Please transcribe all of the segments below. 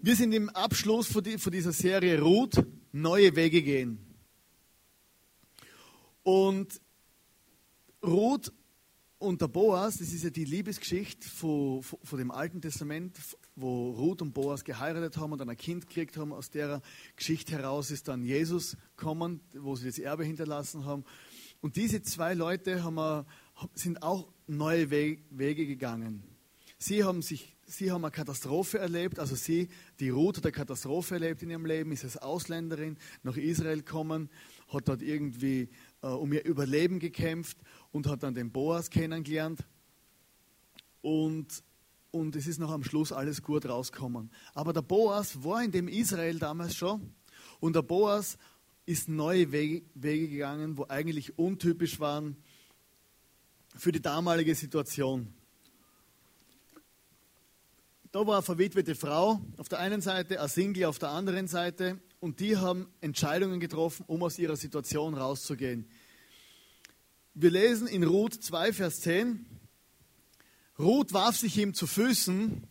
Wir sind im Abschluss von dieser Serie Ruth, neue Wege gehen. Und Ruth und der Boas, das ist ja die Liebesgeschichte von, von, von, dem Alten Testament, wo Ruth und Boas geheiratet haben und dann ein Kind gekriegt haben. Aus der Geschichte heraus ist dann Jesus gekommen, wo sie das Erbe hinterlassen haben. Und diese zwei Leute haben, sind auch neue Wege gegangen. Sie haben, sich, sie haben eine Katastrophe erlebt, also sie, die hat eine Katastrophe erlebt in ihrem Leben, ist als Ausländerin nach Israel gekommen, hat dort irgendwie äh, um ihr Überleben gekämpft und hat dann den Boas kennengelernt. Und, und es ist noch am Schluss alles gut rausgekommen. Aber der Boas war in dem Israel damals schon und der Boas ist neue Wege, Wege gegangen, wo eigentlich untypisch waren für die damalige Situation. Da war eine verwitwete Frau auf der einen Seite, ein Single auf der anderen Seite und die haben Entscheidungen getroffen, um aus ihrer Situation rauszugehen. Wir lesen in Ruth 2, Vers 10. Ruth warf sich ihm zu Füßen.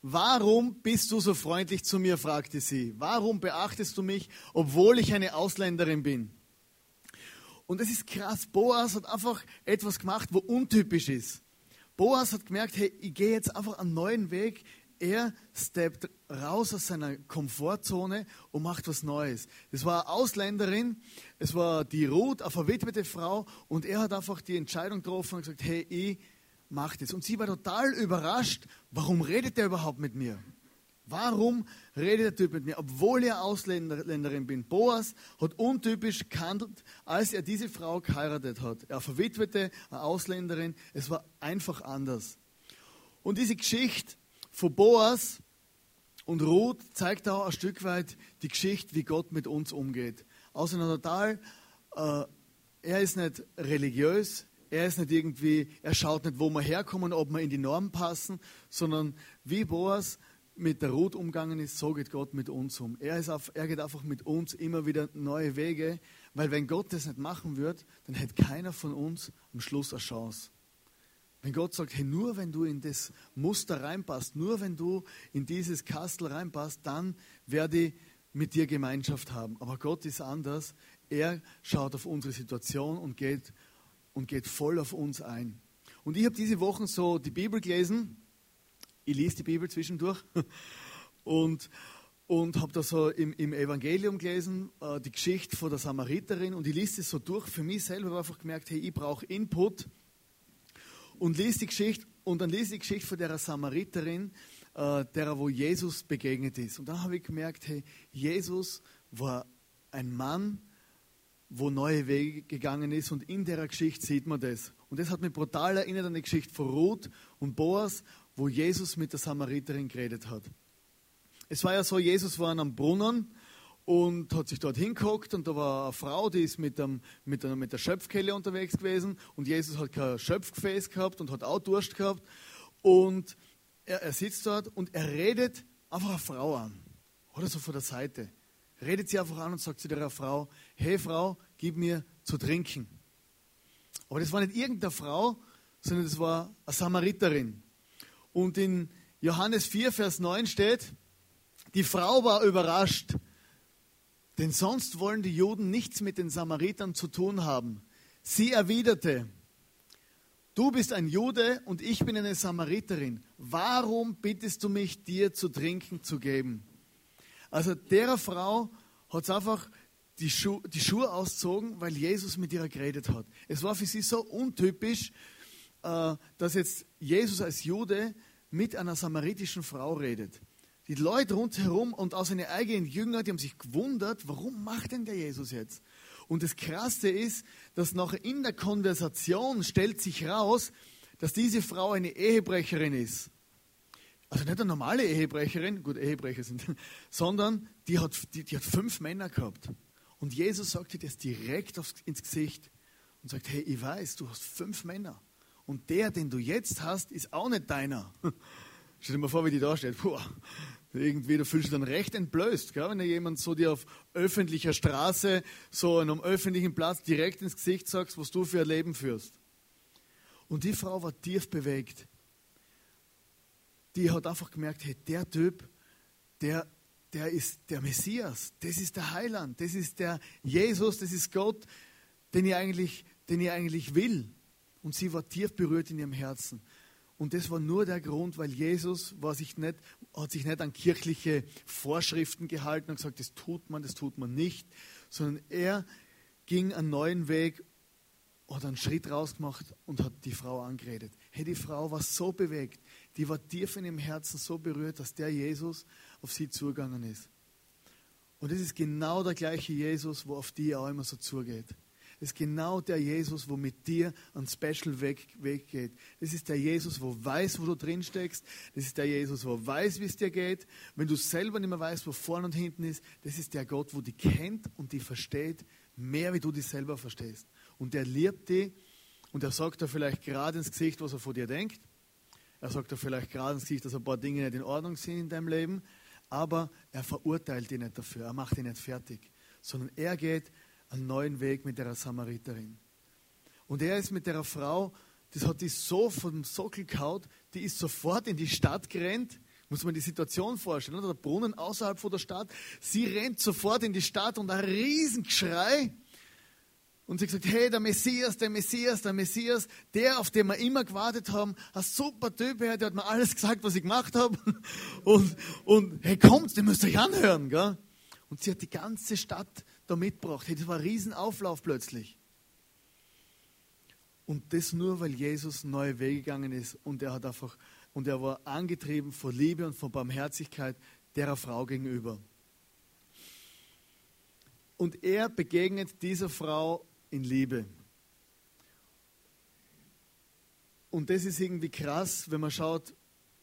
Warum bist du so freundlich zu mir? fragte sie. Warum beachtest du mich, obwohl ich eine Ausländerin bin? Und es ist krass. Boas hat einfach etwas gemacht, wo untypisch ist. Boas hat gemerkt, hey, ich gehe jetzt einfach einen neuen Weg er steppt raus aus seiner Komfortzone und macht was Neues. Es war eine Ausländerin, es war die Ruth, eine verwitwete Frau, und er hat einfach die Entscheidung getroffen und gesagt: Hey, ich mache das. Und sie war total überrascht, warum redet er überhaupt mit mir? Warum redet der Typ mit mir, obwohl er Ausländerin bin? Boas hat untypisch gehandelt, als er diese Frau geheiratet hat. Er verwitwete, eine Ausländerin. Es war einfach anders. Und diese Geschichte von Boas und Ruth zeigt auch ein Stück weit die Geschichte, wie Gott mit uns umgeht. Also total, äh, er ist nicht religiös, er ist nicht irgendwie, er schaut nicht, wo wir herkommen, ob wir in die Norm passen, sondern wie Boas mit der Ruth umgegangen ist, so geht Gott mit uns um. Er, ist auf, er geht einfach mit uns immer wieder neue Wege, weil wenn Gott das nicht machen würde, dann hätte keiner von uns am Schluss eine Chance. Wenn Gott sagt, hey, nur wenn du in das Muster reinpasst, nur wenn du in dieses Kastel reinpasst, dann werde ich mit dir Gemeinschaft haben. Aber Gott ist anders. Er schaut auf unsere Situation und geht, und geht voll auf uns ein. Und ich habe diese Wochen so die Bibel gelesen. Ich lese die Bibel zwischendurch. Und, und habe da so im, im, Evangelium gelesen, äh, die Geschichte von der Samariterin. Und ich lese es so durch. Für mich selber habe einfach gemerkt, hey, ich brauche Input und liest die Geschichte und dann liest die Geschichte von der Samariterin, äh, der wo Jesus begegnet ist. Und dann habe ich gemerkt, hey, Jesus war ein Mann, wo neue Wege gegangen ist und in der Geschichte sieht man das. Und das hat mich brutal erinnert an die Geschichte von Ruth und Boas, wo Jesus mit der Samariterin geredet hat. Es war ja so, Jesus war an einem Brunnen und hat sich dort hingeguckt und da war eine Frau, die ist mit, dem, mit, der, mit der Schöpfkelle unterwegs gewesen und Jesus hat kein Schöpfgefäß gehabt und hat auch Durst gehabt und er, er sitzt dort und er redet einfach eine Frau an oder so von der Seite. Redet sie einfach an und sagt zu der Frau, hey Frau, gib mir zu trinken. Aber das war nicht irgendeine Frau, sondern das war eine Samariterin. Und in Johannes 4, Vers 9 steht, die Frau war überrascht, denn sonst wollen die Juden nichts mit den Samaritern zu tun haben. Sie erwiderte, du bist ein Jude und ich bin eine Samariterin. Warum bittest du mich, dir zu trinken zu geben? Also der Frau hat es einfach die, Schu die Schuhe auszogen, weil Jesus mit ihr geredet hat. Es war für sie so untypisch, äh, dass jetzt Jesus als Jude mit einer samaritischen Frau redet die Leute rundherum und auch seine eigenen Jünger, die haben sich gewundert, warum macht denn der Jesus jetzt? Und das Krasse ist, dass noch in der Konversation stellt sich raus, dass diese Frau eine Ehebrecherin ist. Also nicht eine normale Ehebrecherin, gut, Ehebrecher sind, sondern die hat, die, die hat fünf Männer gehabt. Und Jesus sagt ihr das direkt aufs, ins Gesicht und sagt, hey, ich weiß, du hast fünf Männer. Und der, den du jetzt hast, ist auch nicht deiner. Stell dir mal vor, wie die da steht. Puh, irgendwie, du fühlst dich dann recht entblößt, gell? wenn dir jemand so dir auf öffentlicher Straße, so an einem öffentlichen Platz direkt ins Gesicht sagst, was du für ein Leben führst. Und die Frau war tief bewegt. Die hat einfach gemerkt, hey, der Typ, der, der ist der Messias, das ist der Heiland, das ist der Jesus, das ist Gott, den ich eigentlich, den ich eigentlich will. Und sie war tief berührt in ihrem Herzen. Und das war nur der Grund, weil Jesus war sich nicht, hat sich nicht an kirchliche Vorschriften gehalten und gesagt, das tut man, das tut man nicht, sondern er ging einen neuen Weg, hat einen Schritt rausgemacht und hat die Frau angeredet. Hey, die Frau war so bewegt, die war tief in ihrem Herzen so berührt, dass der Jesus auf sie zugegangen ist. Und es ist genau der gleiche Jesus, wo auf die auch immer so zugeht. Ist genau der Jesus, wo mit dir ein Special Weg, geht. Das ist der Jesus, wo weiß, wo du drin steckst. Das ist der Jesus, wo weiß, wie es dir geht. Wenn du selber nicht mehr weißt, wo vorne und hinten ist, das ist der Gott, wo die kennt und die versteht, mehr wie du dich selber verstehst. Und er liebt dich und er sagt dir vielleicht gerade ins Gesicht, was er von dir denkt. Er sagt dir vielleicht gerade ins Gesicht, dass ein paar Dinge nicht in Ordnung sind in deinem Leben. Aber er verurteilt dich nicht dafür. Er macht dich nicht fertig. Sondern er geht einen neuen Weg mit der Samariterin. Und er ist mit der Frau, das hat die so vom Sockel gehaut, die ist sofort in die Stadt gerannt. Muss man die Situation vorstellen, oder? der Brunnen außerhalb von der Stadt. Sie rennt sofort in die Stadt und ein Riesengeschrei. Und sie gesagt, hey, der Messias, der Messias, der Messias, der, auf den wir immer gewartet haben, ein super Typ, der hat mir alles gesagt, was ich gemacht habe. Und, und hey, kommt, den müsst ihr euch anhören. Gell? Und sie hat die ganze Stadt da mitgebracht. Das war ein Riesenauflauf plötzlich. Und das nur, weil Jesus neue Wege gegangen ist und er hat einfach, und er war angetrieben von Liebe und von Barmherzigkeit derer Frau gegenüber. Und er begegnet dieser Frau in Liebe. Und das ist irgendwie krass, wenn man schaut,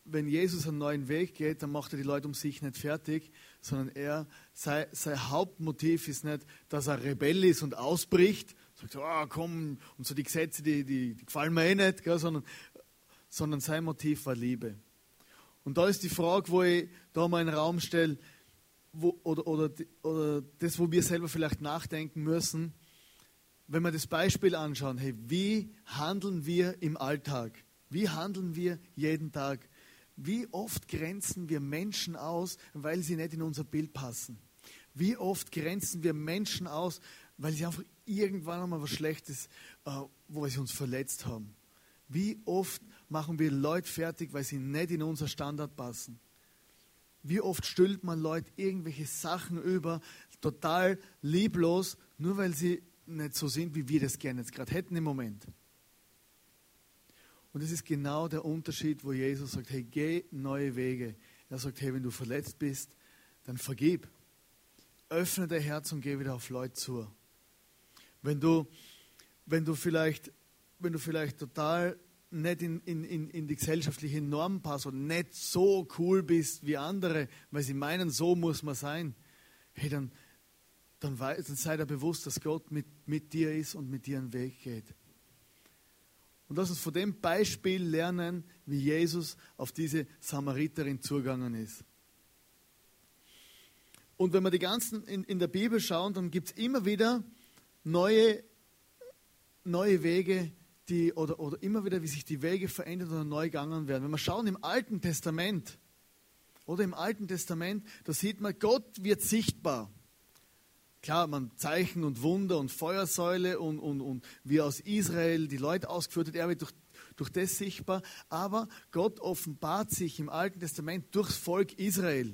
wenn Jesus einen neuen Weg geht, dann macht er die Leute um sich nicht fertig, sondern er, sein, sein Hauptmotiv ist nicht, dass er Rebell ist und ausbricht, sagt, oh, komm, und so die Gesetze, die, die, die gefallen mir eh nicht, gell, sondern, sondern sein Motiv war Liebe. Und da ist die Frage, wo ich da mal in den Raum stelle, wo, oder, oder, oder das, wo wir selber vielleicht nachdenken müssen, wenn wir das Beispiel anschauen, hey, wie handeln wir im Alltag? Wie handeln wir jeden Tag? Wie oft grenzen wir Menschen aus, weil sie nicht in unser Bild passen? Wie oft grenzen wir Menschen aus, weil sie einfach irgendwann einmal was Schlechtes, äh, wo sie uns verletzt haben? Wie oft machen wir Leute fertig, weil sie nicht in unser Standard passen? Wie oft stülpt man Leute irgendwelche Sachen über, total lieblos, nur weil sie nicht so sind, wie wir das gerne jetzt gerade hätten im Moment? Und das ist genau der Unterschied, wo Jesus sagt, hey, geh neue Wege. Er sagt, hey, wenn du verletzt bist, dann vergib. Öffne dein Herz und geh wieder auf Leute zu. Wenn du, wenn du, vielleicht, wenn du vielleicht total nicht in, in, in die gesellschaftliche Norm passt und nicht so cool bist wie andere, weil sie meinen, so muss man sein, hey, dann, dann, dann sei dir bewusst, dass Gott mit, mit dir ist und mit dir einen Weg geht. Und lass uns von dem Beispiel lernen, wie Jesus auf diese Samariterin zugegangen ist. Und wenn wir die ganzen in, in der Bibel schauen, dann gibt es immer wieder neue, neue Wege, die, oder, oder immer wieder, wie sich die Wege verändern oder neu gegangen werden. Wenn wir schauen im Alten Testament, oder im Alten Testament, da sieht man, Gott wird sichtbar. Klar, man Zeichen und Wunder und Feuersäule und, und, und wie aus Israel die Leute ausgeführt hat, er wird durch, durch das sichtbar. Aber Gott offenbart sich im Alten Testament durchs Volk Israel.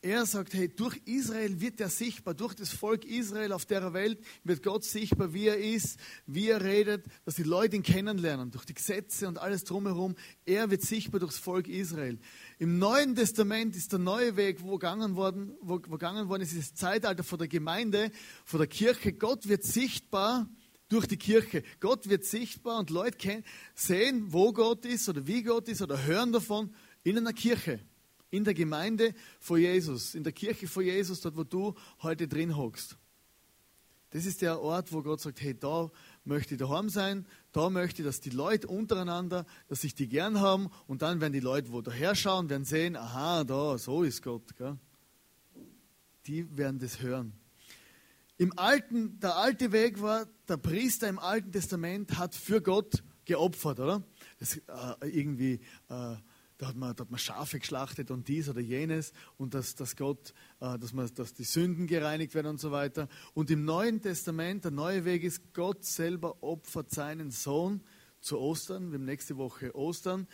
Er sagt, hey, durch Israel wird er sichtbar, durch das Volk Israel auf der Welt wird Gott sichtbar, wie er ist, wie er redet, dass die Leute ihn kennenlernen, durch die Gesetze und alles drumherum. Er wird sichtbar durchs Volk Israel. Im Neuen Testament ist der neue Weg, wo gegangen worden, wo, wo gegangen worden ist, ist das Zeitalter von der Gemeinde, von der Kirche. Gott wird sichtbar durch die Kirche. Gott wird sichtbar und Leute sehen, wo Gott ist oder wie Gott ist oder hören davon in einer Kirche in der Gemeinde vor Jesus, in der Kirche vor Jesus, dort wo du heute drin hockst. Das ist der Ort, wo Gott sagt, hey, da möchte ich daheim sein, da möchte ich, dass die Leute untereinander, dass sich die gern haben und dann werden die Leute, wo daher schauen, werden sehen, aha, da, so ist Gott. Gell? Die werden das hören. Im Alten, der alte Weg war, der Priester im Alten Testament hat für Gott geopfert, oder? Das, äh, irgendwie äh, da hat man, da hat man Schafe geschlachtet und dies oder jenes und dass, dass Gott, äh, dass, man, dass die Sünden gereinigt werden und so weiter. Und im Neuen Testament, der neue Weg ist, Gott selber opfert seinen Sohn zu Ostern, wir haben nächste Woche Ostern.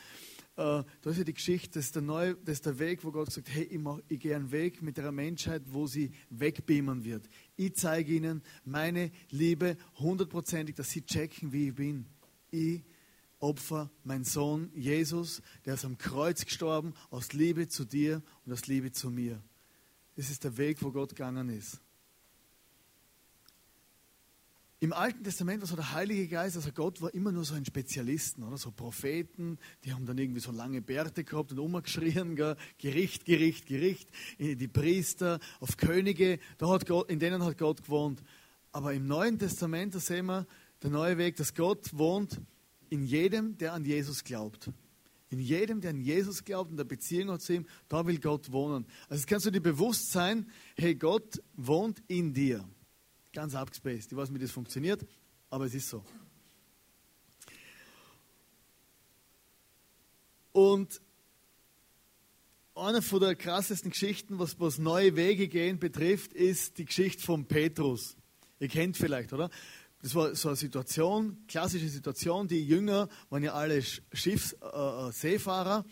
Äh, da ist ja die Geschichte, das ist der, neue, das ist der Weg, wo Gott sagt, hey, ich, ich gehe einen Weg mit der Menschheit, wo sie wegbeamen wird. Ich zeige ihnen meine Liebe hundertprozentig, dass sie checken, wie ich bin. Ich Opfer, mein Sohn Jesus, der ist am Kreuz gestorben, aus Liebe zu dir und aus Liebe zu mir. Das ist der Weg, wo Gott gegangen ist. Im Alten Testament war so der Heilige Geist, also Gott war immer nur so ein Spezialisten, oder? So Propheten, die haben dann irgendwie so lange Bärte gehabt und umgeschrien, gell? Gericht, Gericht, Gericht. Die Priester, auf Könige, da hat Gott, in denen hat Gott gewohnt. Aber im Neuen Testament, da sehen wir, der neue Weg, dass Gott wohnt in jedem, der an Jesus glaubt. In jedem, der an Jesus glaubt und der Beziehung hat zu ihm, da will Gott wohnen. Also kannst du dir bewusst sein, hey, Gott wohnt in dir. Ganz abgespaced. Ich weiß nicht, wie das funktioniert, aber es ist so. Und eine von der krassesten Geschichten, was, was neue Wege gehen betrifft, ist die Geschichte von Petrus. Ihr kennt vielleicht, oder? Das war so eine Situation, klassische Situation. Die Jünger waren ja alle Schiffs, äh, äh, Seefahrer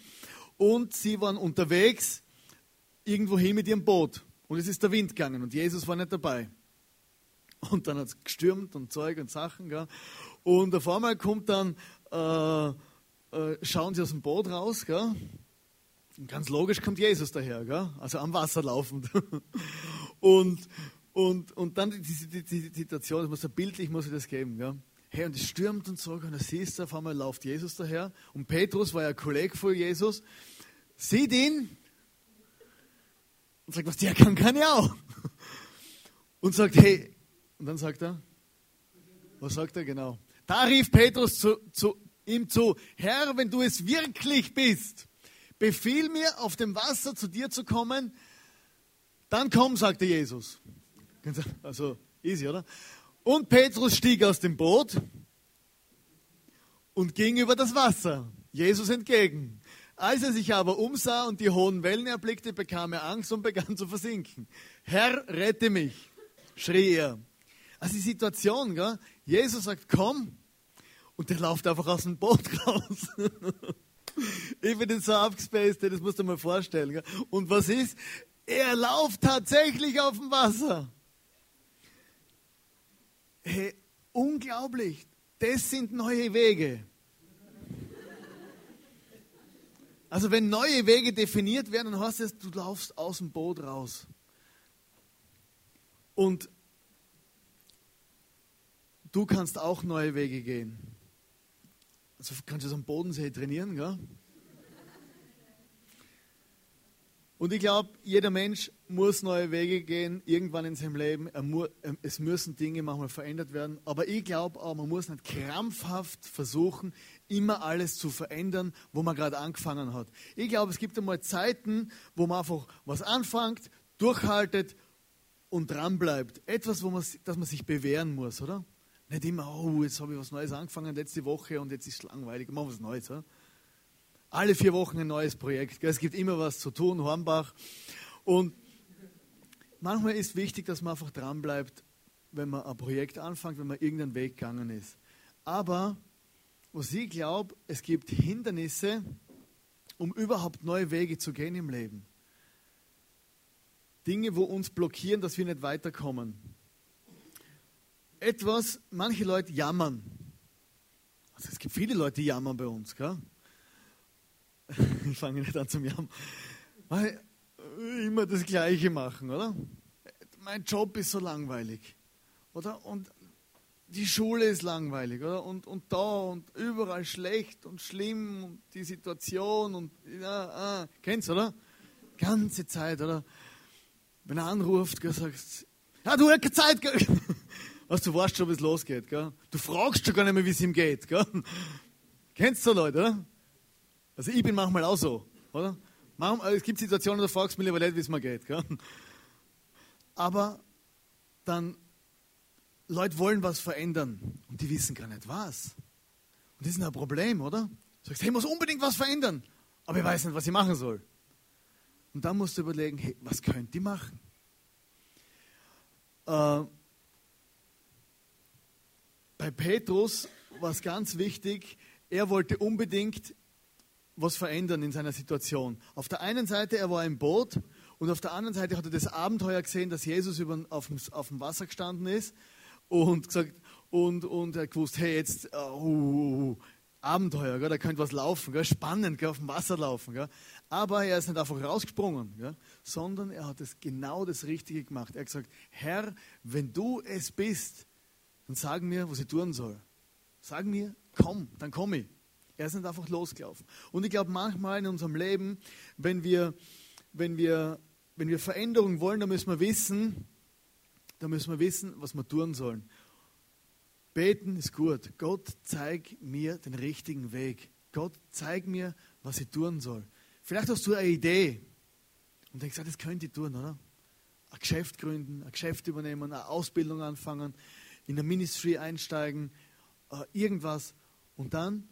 und sie waren unterwegs irgendwo hin mit ihrem Boot. Und es ist der Wind gegangen und Jesus war nicht dabei. Und dann hat es gestürmt und Zeug und Sachen. Gell? Und auf einmal kommt dann, äh, äh, schauen sie aus dem Boot raus. Gell? Und ganz logisch kommt Jesus daher, gell? also am Wasser laufend. und, und, und dann die, die, die Situation, das muss so bildlich muss ich das geben. Ja? Hey, und es stürmt und so, und da siehst auf einmal läuft Jesus daher. Und Petrus war ja Kollege von Jesus, sieht ihn und sagt, was der kann, kann ich auch. Und sagt, hey, und dann sagt er, was sagt er genau? Da rief Petrus zu, zu ihm zu, Herr, wenn du es wirklich bist, befiehl mir, auf dem Wasser zu dir zu kommen, dann komm, sagte Jesus. Also easy, oder? Und Petrus stieg aus dem Boot und ging über das Wasser, Jesus entgegen. Als er sich aber umsah und die hohen Wellen erblickte, bekam er Angst und begann zu versinken. Herr, rette mich, schrie er. Also die Situation, gell? Jesus sagt, komm, und der läuft einfach aus dem Boot raus. ich bin so abgespaced, das musst du dir mal vorstellen. Gell? Und was ist? Er läuft tatsächlich auf dem Wasser. Hey, unglaublich. Das sind neue Wege. Also wenn neue Wege definiert werden, dann heißt es, du laufst aus dem Boot raus. Und du kannst auch neue Wege gehen. Also kannst du so am Bodensee trainieren, gell? Und ich glaube, jeder Mensch muss neue Wege gehen, irgendwann in seinem Leben. es müssen Dinge manchmal verändert werden. Aber ich glaube auch, man muss nicht krampfhaft versuchen, immer alles zu verändern, wo man gerade angefangen hat. Ich glaube, es gibt einmal Zeiten, wo man einfach was anfängt, durchhaltet und dranbleibt. Etwas, wo man, dass man sich bewähren muss, oder? Nicht immer, oh, jetzt habe ich was Neues angefangen letzte Woche und jetzt ist es langweilig, machen wir was Neues. Oder? Alle vier Wochen ein neues Projekt. Es gibt immer was zu tun, Hornbach. Und manchmal ist wichtig, dass man einfach dranbleibt, wenn man ein Projekt anfängt, wenn man irgendeinen Weg gegangen ist. Aber was ich glaube, es gibt Hindernisse, um überhaupt neue Wege zu gehen im Leben. Dinge, wo uns blockieren, dass wir nicht weiterkommen. Etwas, manche Leute jammern. Also es gibt viele Leute, die jammern bei uns. Gell? ich fange nicht an zum Jammern. Weil immer das Gleiche machen, oder? Mein Job ist so langweilig, oder? Und die Schule ist langweilig, oder? Und, und da und überall schlecht und schlimm und die Situation und ja, ah, kennst du, oder? Ganze Zeit, oder? Wenn er anruft, gell, sagst ja, du hast keine Zeit, gell? Was, du weißt schon, wie es losgeht, gell? Du fragst schon gar nicht mehr, wie es ihm geht, gell? Kennst du Leute, oder? Also ich bin manchmal auch so, oder? Manchmal, es gibt Situationen, da fragst du mich lieber nicht, wie es mir geht. Gell? Aber dann, Leute wollen was verändern und die wissen gar nicht was. Und das ist ein Problem, oder? Du sagst, hey, ich muss unbedingt was verändern. Aber aber ich weiß nicht, was ich machen soll. Und dann musst du überlegen, hey, was könnt ihr machen? Äh, bei Petrus war es ganz wichtig, er wollte unbedingt was verändern in seiner Situation. Auf der einen Seite, er war im Boot und auf der anderen Seite hat er das Abenteuer gesehen, dass Jesus über, auf, dem, auf dem Wasser gestanden ist und gesagt und, und er gewusst, hey, jetzt uh, uh, Abenteuer, gell, da könnte was laufen, gell, spannend, gell, auf dem Wasser laufen. Gell. Aber er ist nicht einfach rausgesprungen, gell, sondern er hat es genau das Richtige gemacht. Er hat gesagt, Herr, wenn du es bist, dann sag mir, was ich tun soll. Sag mir, komm, dann komme ich. Er ist nicht einfach losgelaufen. Und ich glaube, manchmal in unserem Leben, wenn wir, wenn wir, wenn wir Veränderung wollen, dann müssen wir wissen, dann müssen wir wissen, was wir tun sollen. Beten ist gut. Gott, zeig mir den richtigen Weg. Gott, zeig mir, was ich tun soll. Vielleicht hast du eine Idee und denkst, das könnte ich tun, oder? Ein Geschäft gründen, ein Geschäft übernehmen, eine Ausbildung anfangen, in der Ministry einsteigen, äh, irgendwas. Und dann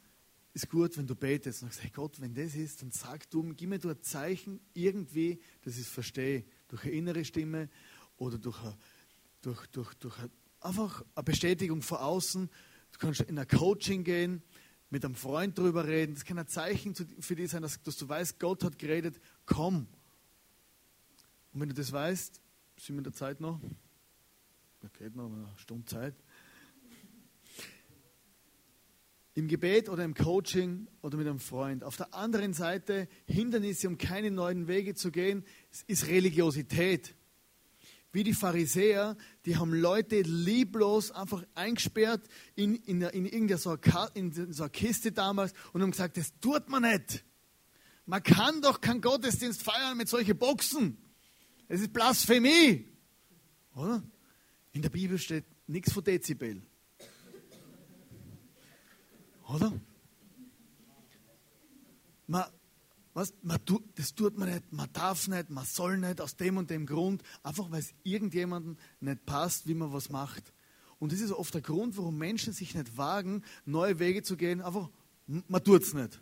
ist gut, wenn du betest und sagst, hey Gott, wenn das ist, dann sag du, gib mir du ein Zeichen irgendwie, dass ich es verstehe. Durch eine innere Stimme oder durch, eine, durch, durch, durch eine, einfach eine Bestätigung von außen. Du kannst in ein Coaching gehen, mit einem Freund darüber reden. Das kann ein Zeichen für dich sein, dass, dass du weißt, Gott hat geredet, komm. Und wenn du das weißt, sind wir in der Zeit noch? Da geht noch eine Stunde Zeit im Gebet oder im Coaching oder mit einem Freund. Auf der anderen Seite Hindernisse, um keine neuen Wege zu gehen, ist Religiosität. Wie die Pharisäer, die haben Leute lieblos einfach eingesperrt in, in, in irgendeiner so in so Kiste damals und haben gesagt, das tut man nicht. Man kann doch keinen Gottesdienst feiern mit solchen Boxen. Es ist Blasphemie. Oder? In der Bibel steht nichts von Dezibel. Oder? Man, was, man das tut man nicht, man darf nicht, man soll nicht, aus dem und dem Grund, einfach weil es irgendjemandem nicht passt, wie man was macht. Und das ist oft der Grund, warum Menschen sich nicht wagen, neue Wege zu gehen, einfach, man tut es nicht.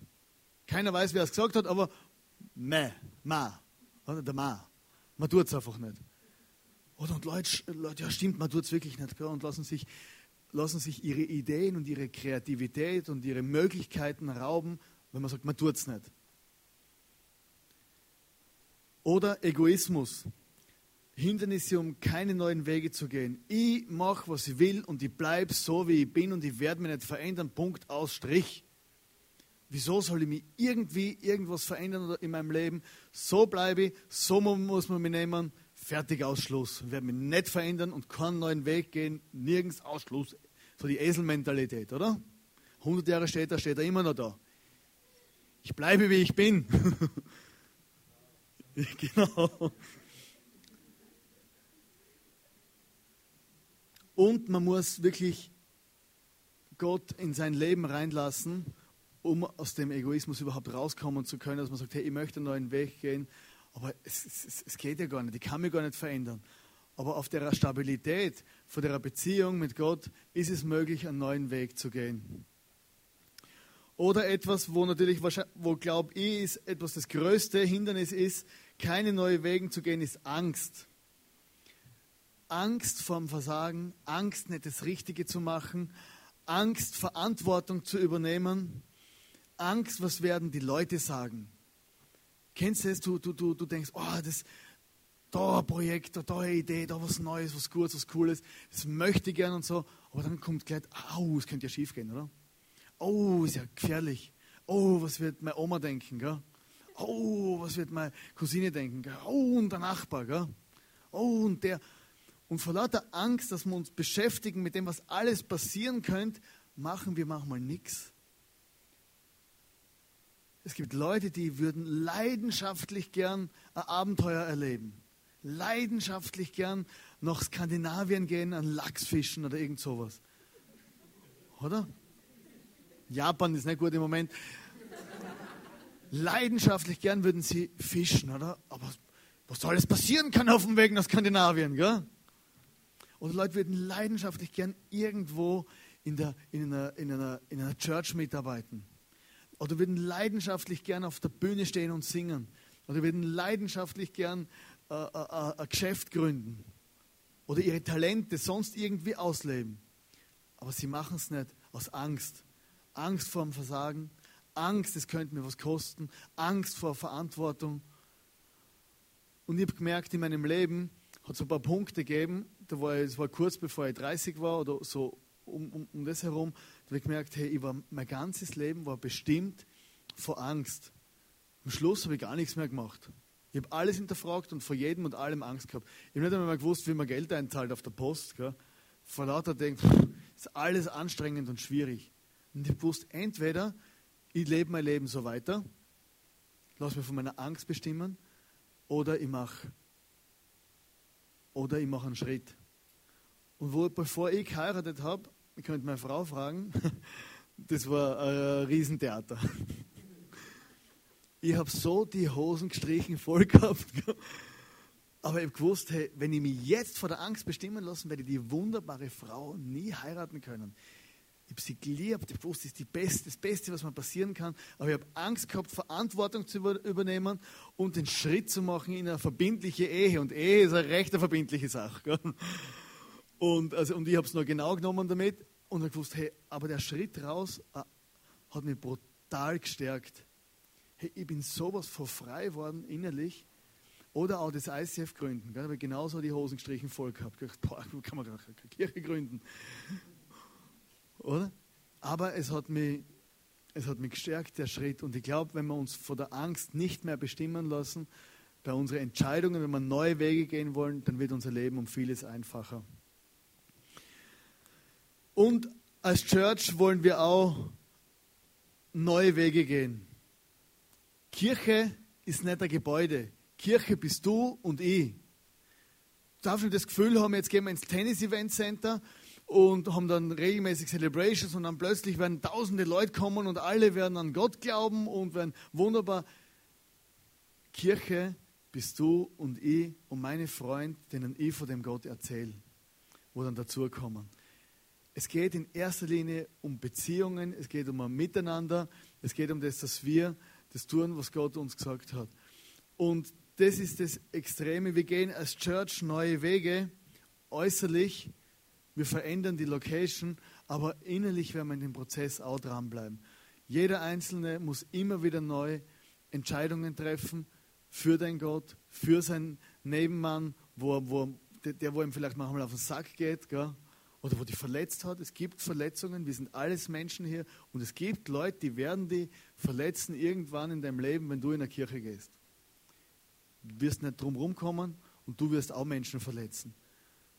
Keiner weiß, wer es gesagt hat, aber meh, ma, oder der ma, man tut es einfach nicht. Oder und Leute, Leute, ja stimmt, man tut es wirklich nicht, und lassen sich lassen sich ihre Ideen und ihre Kreativität und ihre Möglichkeiten rauben, wenn man sagt, man tut es nicht. Oder Egoismus. Hindernisse, um keine neuen Wege zu gehen. Ich mache, was ich will und ich bleibe so, wie ich bin und ich werde mich nicht verändern. Punkt aus Strich. Wieso soll ich mich irgendwie irgendwas verändern in meinem Leben? So bleibe ich, so muss man mich nehmen fertig Ausschluss. Ich werde mich nicht verändern und keinen neuen Weg gehen, nirgends Ausschluss. So die Eselmentalität, oder? 100 Jahre später steht er immer noch da. Ich bleibe, wie ich bin. genau. Und man muss wirklich Gott in sein Leben reinlassen, um aus dem Egoismus überhaupt rauskommen zu können, dass man sagt, hey, ich möchte einen neuen Weg gehen aber es, es, es geht ja gar nicht, ich kann mich gar nicht verändern. Aber auf der Stabilität von der Beziehung mit Gott ist es möglich, einen neuen Weg zu gehen. Oder etwas, wo natürlich, wo glaube ich, ist etwas das größte Hindernis ist, keine neuen Wege zu gehen, ist Angst. Angst vorm Versagen, Angst, nicht das Richtige zu machen, Angst, Verantwortung zu übernehmen, Angst, was werden die Leute sagen. Kennst du es? Du, du, du, du denkst, oh, das, da ein Projekt, da eine Idee, da was Neues, was Gutes, was Cooles, das möchte ich gern und so. Aber dann kommt gleich, au, es könnte ja schief gehen, oder? Oh, ist ja gefährlich. Oh, was wird meine Oma denken, gell? Oh, was wird meine Cousine denken, gell? Oh, und der Nachbar, gell? Oh, und der. Und vor lauter Angst, dass wir uns beschäftigen mit dem, was alles passieren könnte, machen wir manchmal nichts. Es gibt Leute, die würden leidenschaftlich gern ein Abenteuer erleben. Leidenschaftlich gern nach Skandinavien gehen, an Lachsfischen oder irgend sowas. Oder? Japan ist nicht gut im Moment. Leidenschaftlich gern würden sie fischen, oder? Aber was soll alles passieren kann auf dem Weg nach Skandinavien, gell? Oder Leute würden leidenschaftlich gern irgendwo in, der, in, einer, in, einer, in einer Church mitarbeiten oder würden leidenschaftlich gern auf der Bühne stehen und singen. Oder würden leidenschaftlich gern äh, äh, äh, ein Geschäft gründen. Oder ihre Talente sonst irgendwie ausleben. Aber sie machen es nicht aus Angst. Angst vor dem Versagen, Angst, es könnte mir was kosten, Angst vor Verantwortung. Und ich habe gemerkt, in meinem Leben hat es ein paar Punkte gegeben, da war es war kurz bevor ich 30 war oder so um, um, um das herum, da habe ich gemerkt, hey, ich war, mein ganzes Leben war bestimmt vor Angst. Am Schluss habe ich gar nichts mehr gemacht. Ich habe alles hinterfragt und vor jedem und allem Angst gehabt. Ich habe nicht einmal gewusst, wie man Geld einzahlt auf der Post. Gell. Vor lauter denkt, ist alles anstrengend und schwierig. Und ich wusste, entweder ich lebe mein Leben so weiter, lass mich von meiner Angst bestimmen, oder ich mache oder einen Schritt. Und wo, bevor ich geheiratet habe, ich könnte meine Frau fragen, das war ein Riesentheater. Ich habe so die Hosen gestrichen voll gehabt. Aber ich habe gewusst, hey, wenn ich mich jetzt vor der Angst bestimmen lassen, werde ich die wunderbare Frau nie heiraten können. Ich habe sie geliebt, ich wusste, das ist die Beste, das Beste, was mir passieren kann. Aber ich habe Angst gehabt, Verantwortung zu übernehmen und den Schritt zu machen in eine verbindliche Ehe. Und Ehe ist eine recht verbindliche Sache. Gell? Und, also, und ich habe es noch genau genommen damit und habe gewusst, hey, aber der Schritt raus äh, hat mich brutal gestärkt. Hey, ich bin sowas vor frei worden innerlich. Oder auch das ICF gründen. Da habe ich genauso die Hosen gestrichen voll gehabt. Ich boah, kann man keine Kirche gründen. Oder? Aber es hat mich, es hat mich gestärkt, der Schritt. Und ich glaube, wenn wir uns vor der Angst nicht mehr bestimmen lassen, bei unseren Entscheidungen, wenn wir neue Wege gehen wollen, dann wird unser Leben um vieles einfacher. Und als Church wollen wir auch neue Wege gehen. Kirche ist nicht ein Gebäude. Kirche bist du und ich. Du darfst nicht das Gefühl haben, jetzt gehen wir ins Tennis-Event Center und haben dann regelmäßig Celebrations und dann plötzlich werden tausende Leute kommen und alle werden an Gott glauben und werden wunderbar. Kirche bist du und ich und meine Freunde, denen ich von dem Gott erzähle, wo dann dazukommen. Es geht in erster Linie um Beziehungen, es geht um ein Miteinander, es geht um das, dass wir das tun, was Gott uns gesagt hat. Und das ist das Extreme. Wir gehen als Church neue Wege, äußerlich, wir verändern die Location, aber innerlich werden wir in dem Prozess auch dranbleiben. Jeder Einzelne muss immer wieder neu Entscheidungen treffen für den Gott, für seinen Nebenmann, wo, wo, der, wo ihm vielleicht manchmal auf den Sack geht, gell? Oder wo die verletzt hat. Es gibt Verletzungen, wir sind alles Menschen hier und es gibt Leute, die werden die verletzen irgendwann in deinem Leben, wenn du in der Kirche gehst. Du wirst nicht drum rumkommen und du wirst auch Menschen verletzen.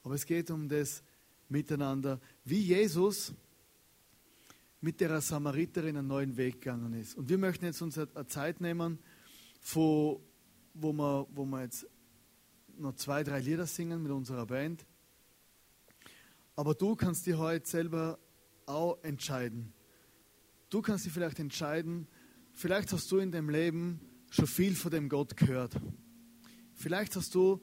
Aber es geht um das, miteinander, wie Jesus mit der Samariterin einen neuen Weg gegangen ist. Und wir möchten jetzt uns eine Zeit nehmen, wo, wo, wir, wo wir jetzt noch zwei, drei Lieder singen mit unserer Band. Aber du kannst dir heute selber auch entscheiden. Du kannst dir vielleicht entscheiden, vielleicht hast du in deinem Leben schon viel von dem Gott gehört. Vielleicht hast du,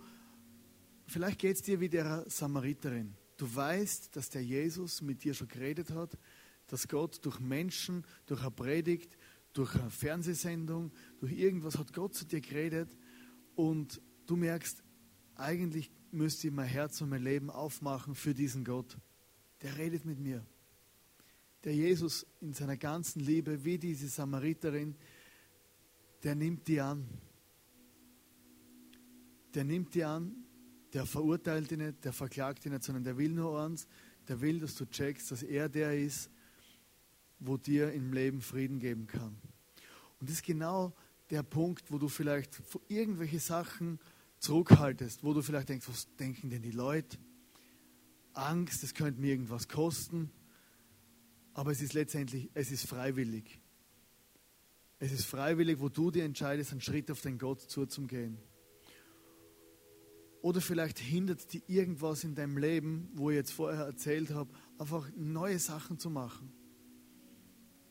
vielleicht geht es dir wie der Samariterin. Du weißt, dass der Jesus mit dir schon geredet hat, dass Gott durch Menschen, durch eine Predigt, durch eine Fernsehsendung, durch irgendwas hat Gott zu dir geredet und du merkst, eigentlich müsste ich mein Herz und mein Leben aufmachen für diesen Gott. Der redet mit mir. Der Jesus in seiner ganzen Liebe, wie diese Samariterin, der nimmt die an. Der nimmt die an der verurteilt ihn nicht, der verklagt ihn nicht, sondern der will nur eins, der will, dass du checkst, dass er der ist, wo dir im Leben Frieden geben kann. Und das ist genau der Punkt, wo du vielleicht irgendwelche Sachen zurückhaltest, wo du vielleicht denkst, was denken denn die Leute? Angst, es könnte mir irgendwas kosten. Aber es ist letztendlich, es ist freiwillig. Es ist freiwillig, wo du dir entscheidest, einen Schritt auf den Gott zuzugehen. Oder vielleicht hindert dir irgendwas in deinem Leben, wo ich jetzt vorher erzählt habe, einfach neue Sachen zu machen.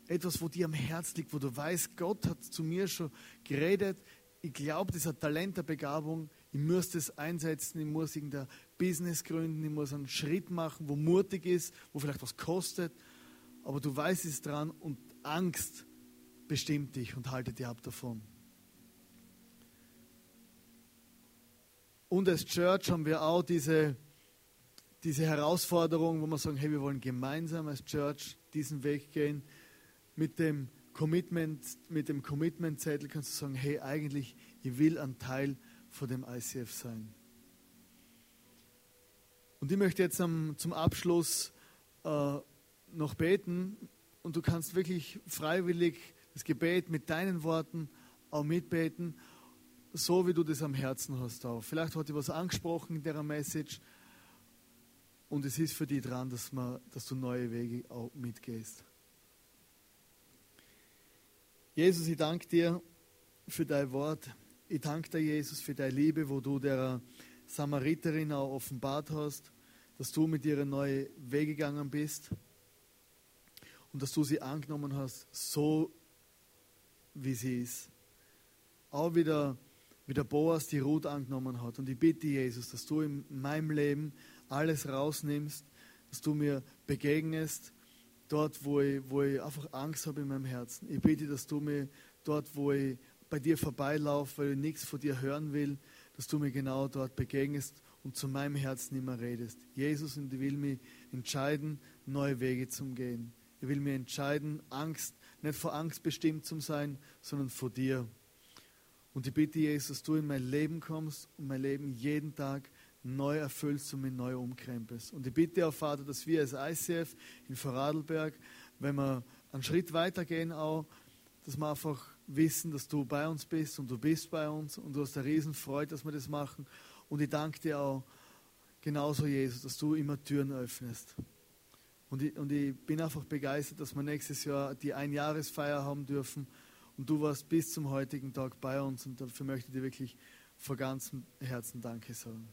Etwas, wo dir am Herz liegt, wo du weißt, Gott hat zu mir schon geredet. Ich glaube, hat Talent der Begabung. Ich muss das einsetzen, ich muss irgendein Business gründen, ich muss einen Schritt machen, wo mutig ist, wo vielleicht was kostet. Aber du weißt es dran und Angst bestimmt dich und halte dir ab davon. Und als Church haben wir auch diese, diese Herausforderung, wo wir sagen, hey, wir wollen gemeinsam als Church diesen Weg gehen. Mit dem Commitment, mit dem Commitment-Zettel kannst du sagen, hey, eigentlich, ich will ein Teil von dem ICF sein. Und ich möchte jetzt am, zum Abschluss äh, noch beten und du kannst wirklich freiwillig das Gebet mit deinen Worten auch mitbeten, so wie du das am Herzen hast auch. Vielleicht hat dich was angesprochen in der Message und es ist für dich dran, dass, man, dass du neue Wege auch mitgehst. Jesus, ich danke dir für dein Wort. Ich danke dir, Jesus, für deine Liebe, wo du der Samariterin auch offenbart hast, dass du mit ihr neue Wege gegangen bist und dass du sie angenommen hast, so wie sie ist. Auch wieder, wie der Boas die Ruth angenommen hat. Und ich bitte, Jesus, dass du in meinem Leben alles rausnimmst, dass du mir begegnest, dort, wo ich, wo ich einfach Angst habe in meinem Herzen. Ich bitte, dass du mir dort, wo ich bei dir vorbeilaufe, weil ich nichts von dir hören will, dass du mir genau dort begegnest und zu meinem Herzen immer redest. Jesus, und ich will mich entscheiden, neue Wege zu gehen. Ich will mich entscheiden, Angst, nicht vor Angst bestimmt zu sein, sondern vor dir. Und ich bitte, Jesus, dass du in mein Leben kommst und mein Leben jeden Tag neu erfüllst und mich neu umkrempelst. Und ich bitte auch, Vater, dass wir als ICF in Vorarlberg, wenn wir einen Schritt weitergehen, auch, dass wir einfach wissen, dass du bei uns bist und du bist bei uns und du hast eine Riesenfreude, dass wir das machen. Und ich danke dir auch genauso, Jesus, dass du immer Türen öffnest. Und ich, und ich bin einfach begeistert, dass wir nächstes Jahr die Einjahresfeier haben dürfen. Und du warst bis zum heutigen Tag bei uns und dafür möchte ich dir wirklich von ganzem Herzen Danke sagen.